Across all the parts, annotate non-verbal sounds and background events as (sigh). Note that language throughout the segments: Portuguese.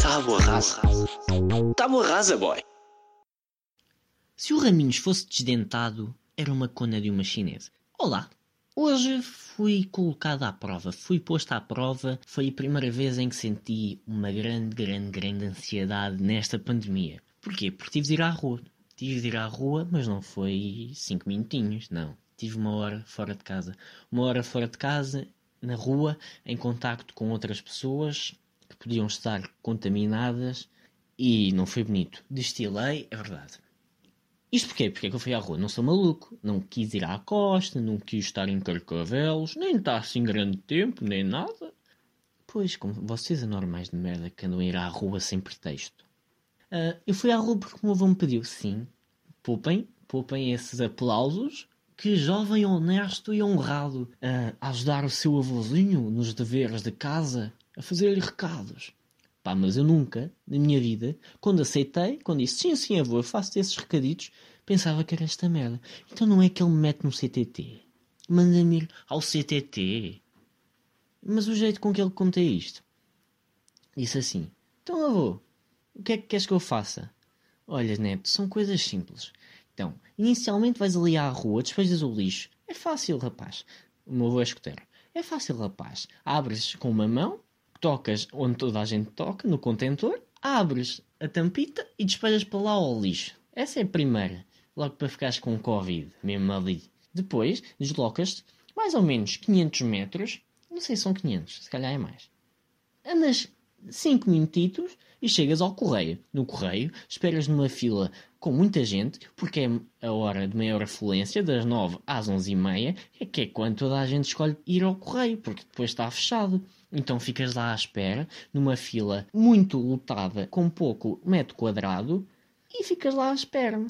Tábua rasa. Tábua rasa, boy. Se o Raminhos fosse desdentado, era uma cona de uma chinesa. Olá! Hoje fui colocado à prova, fui posto à prova. Foi a primeira vez em que senti uma grande, grande, grande ansiedade nesta pandemia. Porquê? Porque tive de ir à rua. Tive de ir à rua, mas não foi cinco minutinhos, não. Tive uma hora fora de casa. Uma hora fora de casa, na rua, em contacto com outras pessoas que podiam estar contaminadas e não foi bonito. Destilei, é verdade. Isto porquê? Porque é que eu fui à rua? Não sou maluco. Não quis ir à costa, não quis estar em Carcavelos, nem estar assim grande tempo, nem nada. Pois, como vocês anormais de merda que andam a ir à rua sem pretexto. Uh, eu fui à rua porque o meu avô me pediu. Sim, poupem, poupem esses aplausos. Que jovem honesto e honrado a ajudar o seu avôzinho nos deveres de casa, a fazer-lhe recados. Pá, mas eu nunca, na minha vida, quando aceitei, quando disse sim, sim, avô, faço esses recaditos, pensava que era esta merda. Então não é que ele me mete no CTT. Manda-me ir ao CTT. Mas o jeito com que ele conta isto. Disse assim, então avô, o que é que queres que eu faça? Olha, neto, são coisas simples. Então, inicialmente vais ali à rua, despejas o lixo. É fácil, rapaz. O meu avô é escuteiro. É fácil, rapaz. Abres com uma mão, tocas onde toda a gente toca, no contentor, abres a tampita e despejas para lá ao lixo. Essa é a primeira. Logo para ficares com Covid, mesmo ali. Depois, deslocas-te mais ou menos 500 metros. Não sei se são 500, se calhar é mais. Andas 5 minutitos e chegas ao correio. No correio, esperas numa fila com muita gente, porque é a hora de maior afluência, das 9 às 11 e meia, é que é quando toda a gente escolhe ir ao correio, porque depois está fechado. Então ficas lá à espera, numa fila muito lotada, com pouco metro quadrado, e ficas lá à espera.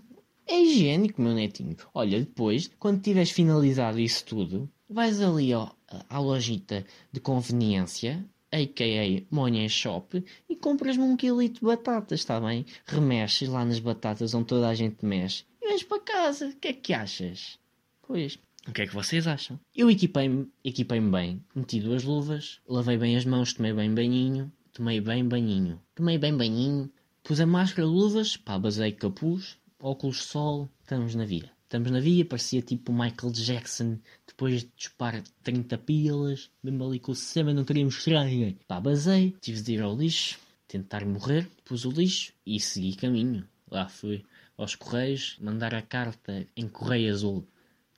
É higiênico, meu netinho. Olha, depois, quando tiveres finalizado isso tudo, vais ali ó, à lojita de conveniência, a.k.a. Money Shop, e compras-me um quilito de batatas, está bem? Remexes lá nas batatas onde toda a gente mexe e vais para casa. O que é que achas? Pois, o que é que vocês acham? Eu equipei-me equipei bem, meti duas luvas, lavei bem as mãos, tomei bem banhinho, tomei bem banhinho, tomei bem banhinho, pus a máscara, luvas, pá, basei capuz, óculos de sol, estamos na via. Estamos na via, parecia tipo Michael Jackson depois de dispar 30 pilas, mesmo ali com o sistema não teríamos mostrar ninguém. Pá, basei, tive de ir ao lixo, tentar morrer, pus o lixo e segui caminho. Lá fui aos Correios, mandar a carta em correio azul.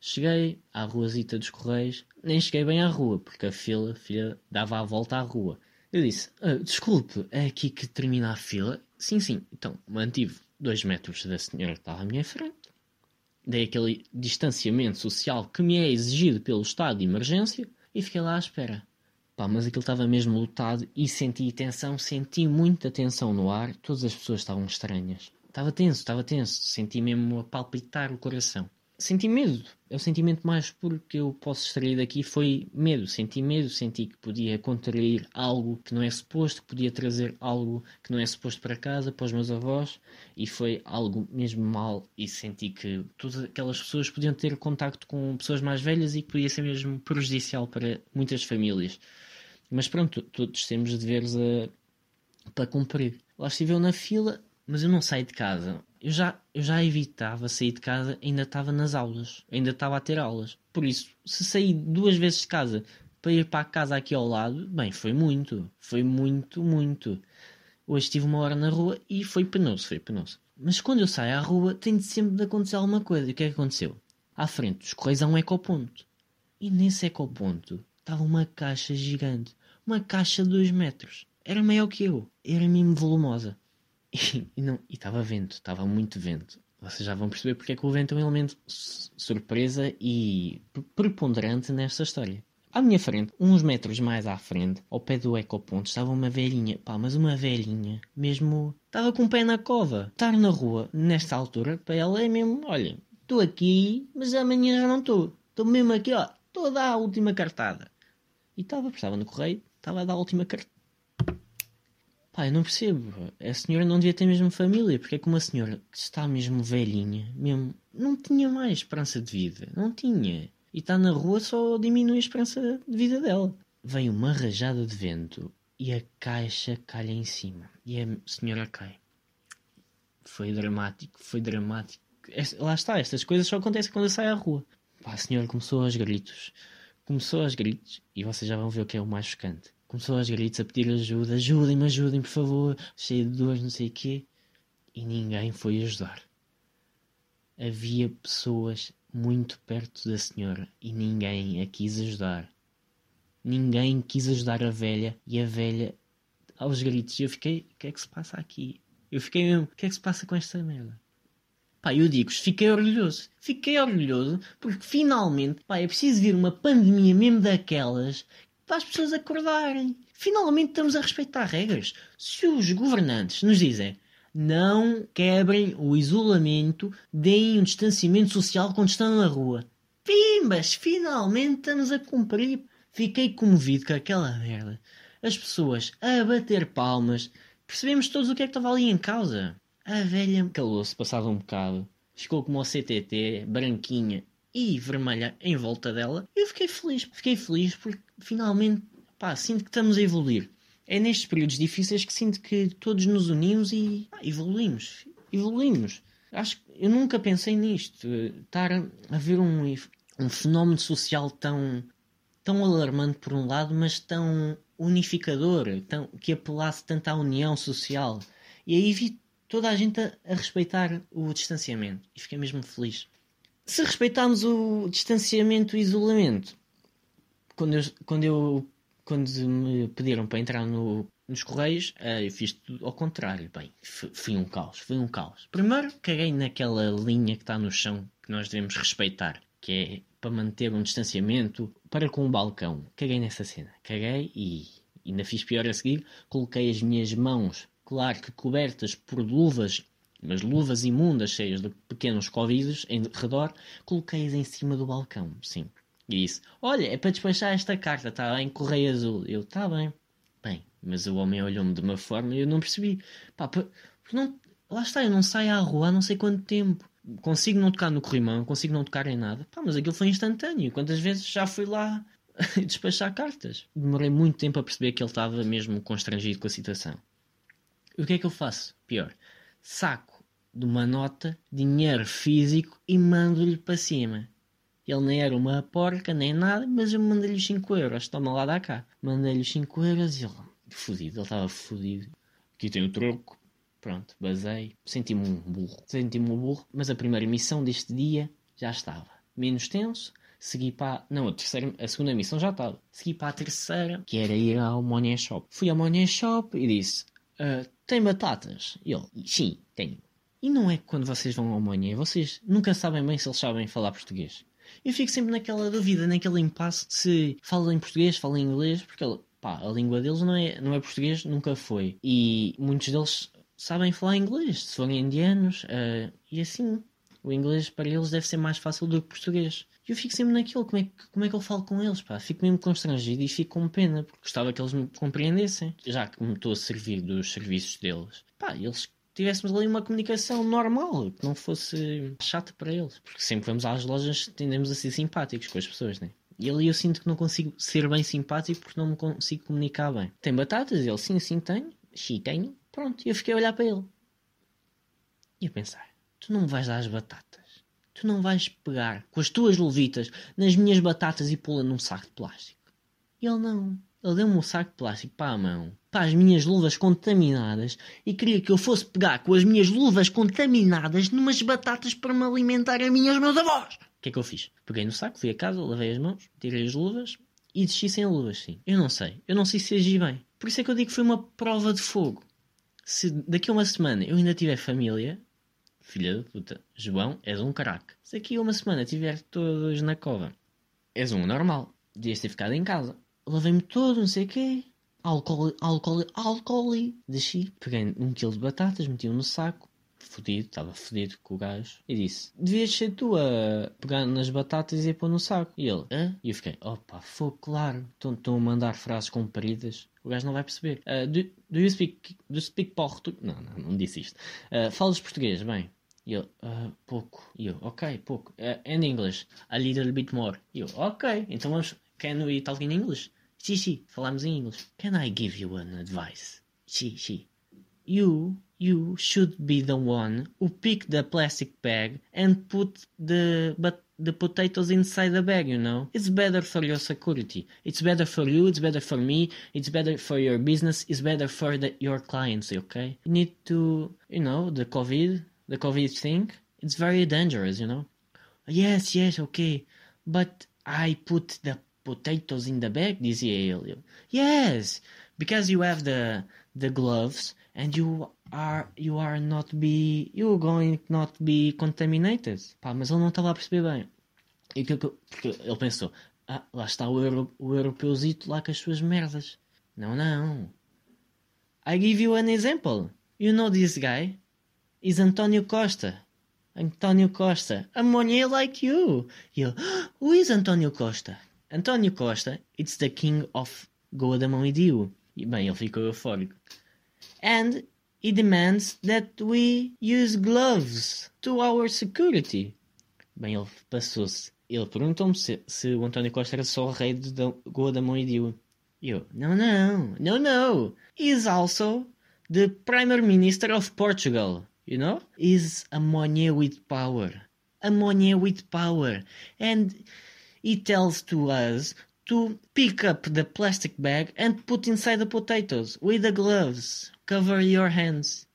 Cheguei à ruazita dos Correios, nem cheguei bem à rua, porque a fila, a fila dava a volta à rua. Eu disse, ah, desculpe, é aqui que termina a fila? Sim, sim. Então, mantive dois metros da senhora que estava à minha frente dei aquele distanciamento social que me é exigido pelo estado de emergência e fiquei lá à espera. Pá, mas aquilo estava mesmo lotado e senti tensão, senti muita tensão no ar, todas as pessoas estavam estranhas. Estava tenso, estava tenso, senti mesmo a palpitar o coração senti medo. É o sentimento mais puro que eu posso extrair daqui foi medo. Senti medo, senti que podia contrair algo que não é suposto, que podia trazer algo que não é suposto para casa, para os meus avós, e foi algo mesmo mal. E senti que todas aquelas pessoas podiam ter contacto com pessoas mais velhas e que podia ser mesmo prejudicial para muitas famílias. Mas pronto, todos temos deveres a, para cumprir. Lá estive eu na fila, mas eu não saí de casa eu já, eu já evitava sair de casa, ainda estava nas aulas, ainda estava a ter aulas. Por isso, se saí duas vezes de casa para ir para a casa aqui ao lado, bem, foi muito, foi muito, muito. Hoje estive uma hora na rua e foi penoso, foi penoso. Mas quando eu saio à rua, tem de sempre de acontecer alguma coisa. E o que é que aconteceu? À frente dos Correios há um ecoponto. E nesse ecoponto estava uma caixa gigante. Uma caixa de 2 metros. Era maior que eu. Era mesmo volumosa. (laughs) E, não, estava vento, estava muito vento. Vocês já vão perceber porque é que o vento é um elemento surpresa e preponderante nesta história. À minha frente, uns metros mais à frente, ao pé do ecoponto, estava uma velhinha. Pá, mas uma velhinha, mesmo. Estava com o pé na cova. Estar na rua, nesta altura, para ela é mesmo: olha, estou aqui, mas amanhã já não estou. Estou mesmo aqui, ó. Estou a dar a última cartada. E estava, estava no correio, estava a dar a última cartada Pá, eu não percebo. A senhora não devia ter mesmo família, porque é que uma senhora que está mesmo velhinha, mesmo, não tinha mais esperança de vida. Não tinha. e está na rua só diminui a esperança de vida dela. Vem uma rajada de vento e a caixa calha em cima e a senhora cai. Foi dramático, foi dramático. Lá está, estas coisas só acontecem quando eu à rua. Pá, a senhora começou aos gritos. Começou aos gritos, e vocês já vão ver o que é o mais chocante. Começou aos gritos a pedir ajuda, ajudem-me, ajudem, por favor, cheio de dores, não sei o quê. E ninguém foi ajudar. Havia pessoas muito perto da senhora e ninguém a quis ajudar. Ninguém quis ajudar a velha e a velha aos gritos. Eu fiquei, o que é que se passa aqui? Eu fiquei mesmo, o que é que se passa com esta merda? Pá, eu digo fiquei orgulhoso. Fiquei orgulhoso porque finalmente, pá, é preciso vir uma pandemia mesmo daquelas para as pessoas acordarem. Finalmente estamos a respeitar regras. Se os governantes nos dizem não quebrem o isolamento, deem um distanciamento social quando estão na rua. Pimbas, finalmente estamos a cumprir. Fiquei comovido com aquela merda. As pessoas a bater palmas. Percebemos todos o que é que estava ali em causa. A velha calou-se passado um bocado. Ficou como o CTT, branquinha e vermelha em volta dela. Eu fiquei feliz. Fiquei feliz porque finalmente, pá, sinto que estamos a evoluir. É nestes períodos difíceis que sinto que todos nos unimos e evoluímos. Evoluímos. Acho que eu nunca pensei nisto. Estar a ver um, um fenómeno social tão, tão alarmante por um lado, mas tão unificador, tão, que apelasse tanto à união social. E aí vi toda a gente a, a respeitar o distanciamento. E fiquei mesmo feliz. Se respeitarmos o distanciamento e isolamento, quando eu, quando eu quando me pediram para entrar no, nos Correios, uh, eu fiz tudo ao contrário. Bem, foi um caos, foi um caos. Primeiro, caguei naquela linha que está no chão que nós devemos respeitar, que é para manter um distanciamento para com o balcão. Caguei nessa cena, caguei e ainda fiz pior a seguir. Coloquei as minhas mãos claro que cobertas por luvas, mas luvas imundas cheias de pequenos covidos em redor, coloquei-as em cima do balcão, sim. E disse, olha, é para despachar esta carta, está bem, correio azul. Eu, está bem. Bem, mas o homem olhou-me de uma forma e eu não percebi. Pá, não, lá está, eu não saio à rua há não sei quanto tempo. Consigo não tocar no corrimão, consigo não tocar em nada. Pá, mas aquilo foi instantâneo. Quantas vezes já fui lá (laughs) despachar cartas? Demorei muito tempo a perceber que ele estava mesmo constrangido com a situação. E o que é que eu faço? Pior, saco de uma nota, dinheiro físico e mando-lhe para cima. Ele nem era uma porca, nem nada, mas eu mandei-lhe 5 euros. Toma lá da cá. Mandei-lhe 5 euros e ele, fodido, ele estava fodido. Aqui tem o troco. Pronto, basei. Senti-me um burro. Senti-me um burro, mas a primeira missão deste dia já estava. Menos tenso, segui para. Não, a terceira, a segunda missão já estava. Segui para a terceira, que era ir ao Money Shop. Fui ao Money Shop e disse: uh, tem batatas? E ele, sim, tenho. E não é que quando vocês vão ao Monha, vocês nunca sabem bem se eles sabem falar português. Eu fico sempre naquela dúvida, naquele impasse se falam em português, falam em inglês, porque pá, a língua deles não é, não é português, nunca foi. E muitos deles sabem falar inglês, se forem indianos, uh, e assim, o inglês para eles deve ser mais fácil do que o português. E eu fico sempre naquilo, como é, que, como é que eu falo com eles, pá? Fico mesmo constrangido e fico com pena, porque gostava que eles me compreendessem. Já que me estou a servir dos serviços deles, pá, eles tivéssemos ali uma comunicação normal, que não fosse chata para eles. Porque sempre vamos às lojas tendemos a ser simpáticos com as pessoas, né? E ali eu sinto que não consigo ser bem simpático porque não me consigo comunicar bem. Tem batatas? Ele, sim, sim, tenho. Sim, tenho. Pronto, e eu fiquei a olhar para ele. E a pensar, tu não me vais dar as batatas. Tu não vais pegar com as tuas luvitas nas minhas batatas e pô-la num saco de plástico. E ele não. Ele deu-me um saco de plástico para a mão, para as minhas luvas contaminadas, e queria que eu fosse pegar com as minhas luvas contaminadas numas batatas para me alimentar a mim e aos meus avós. O que é que eu fiz? Peguei no saco, fui a casa, lavei as mãos, tirei as luvas e desci sem luvas, sim. Eu não sei. Eu não sei se agi bem. Por isso é que eu digo que foi uma prova de fogo. Se daqui a uma semana eu ainda tiver família, filha da puta, João, és um caraca. Se aqui uma semana tiver todos na cova, és um normal. Devias ter ficado em casa. Lavei-me todo, não sei o quê. Álcool, álcool, álcool. Desci, peguei um quilo de batatas, meti-o no saco. Fodido, estava fodido com o gajo. E disse: Devias ser tu a pegar nas batatas e a pôr no saco. E ele: Hã? E eu fiquei: Opa, foi claro. Estão a mandar frases compridas. O gajo não vai perceber. Uh, do, do you speak, do you speak português? Não, não, não disse isto. Uh, falas português? Bem, E ele, "Ah, pouco. E eu, ok, pouco. Uh, and English, a little bit more. E eu, ok, então vamos, can we talk in English? Sim, sim, falamos em inglês. Can I give you an advice? Sim, sim. You, you should be the one who pick the plastic bag and put the, but the potatoes inside the bag, you know? It's better for your security. It's better for you, it's better for me, it's better for your business, it's better for the, your clients, okay? You need to, you know, the COVID, the COVID thing, it's very dangerous, you know? Yes, yes, okay. But I put the potatoes in the bag, dizia ele. Yes, because you have the the gloves and you are you are not be you going not be contaminated. Pá, mas ele não estava a perceber bem. E que, que- porque ele pensou, ah, lá está o, euro, o europeuzito lá com as suas merdas. Não, não. I give you an example. You know this guy? Is António Costa. António Costa. A money like you. E ele, "Ah, who is António Costa? António Costa, it's the king of Goa da Mão Dio. E bem, ele ficou eufórico. And he demands that we use gloves to our security. Bem, ele passou-se. Ele perguntou-me se, se o António Costa era só o rei de da- Mão e eu, não, não, não, não. He is also the Prime Minister of Portugal. You know? He's a money with power. A money with power. And he tells to us to pick up the plastic bag and put inside the potatoes with the gloves. Cover your hands.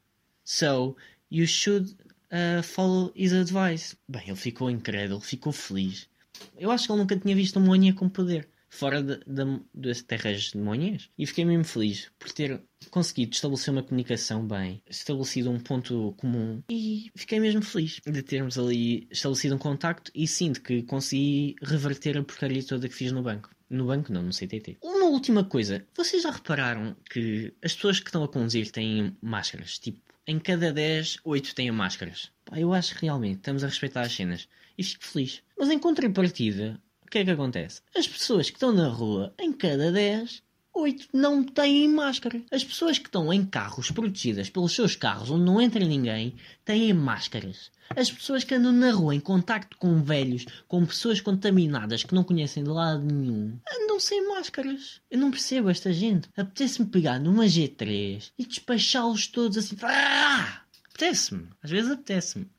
So you should uh, follow his advice. Bem, ele ficou incrédulo, ficou feliz. Eu acho que ele nunca tinha visto um Monha com poder fora de- da- das terras de. E fiquei mesmo feliz por ter conseguido estabelecer uma comunicação bem, estabelecido um ponto comum e fiquei mesmo feliz de termos ali estabelecido um contacto e sinto que consegui reverter a porcaria toda que fiz no banco. No banco não, no CTT. Uma última coisa, vocês já repararam que as pessoas que estão a conduzir têm máscaras? Tipo, em cada 10, 8 têm máscaras. Pá, eu acho que realmente estamos a respeitar as cenas e fico feliz. Mas em contrapartida, o que é que acontece? As pessoas que estão na rua, em cada 10, 8 não têm máscara. As pessoas que estão em carros protegidas pelos seus carros, onde não entra ninguém, têm máscaras. As pessoas que andam na rua em contacto com velhos, com pessoas contaminadas que não conhecem de lado nenhum, andam sem máscaras. Eu não percebo esta gente. Apetece-me pegar numa G3 e despachá-los todos assim. Ah! Apetece-me. Às vezes apetece-me.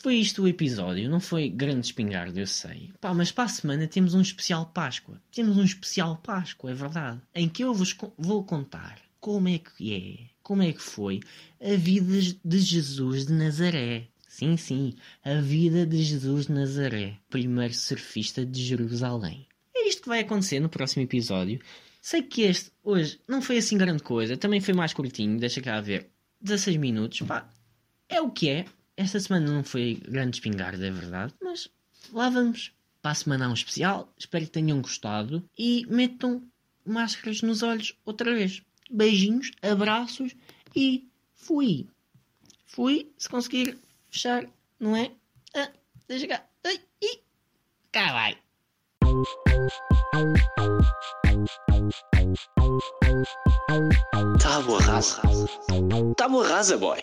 Foi isto o episódio, não foi grande espingarda, eu sei. Pá, mas para a semana temos um especial Páscoa. Temos um especial Páscoa, é verdade. Em que eu vos vou contar como é que é, como é que foi a vida de Jesus de Nazaré. Sim, sim, a vida de Jesus de Nazaré, primeiro surfista de Jerusalém. É isto que vai acontecer no próximo episódio. Sei que este, hoje, não foi assim grande coisa, também foi mais curtinho, deixa cá ver. 16 minutos, pá, é o que é. Esta semana não foi grande espingarda, é verdade, mas lá vamos. Para a semana há um especial, espero que tenham gostado e metam máscaras nos olhos outra vez. Beijinhos, abraços e fui. Fui, se conseguir fechar, não é? Ah, deixa cá. Ai, e cá vai. Tábua rasa. Tábua rasa, boy.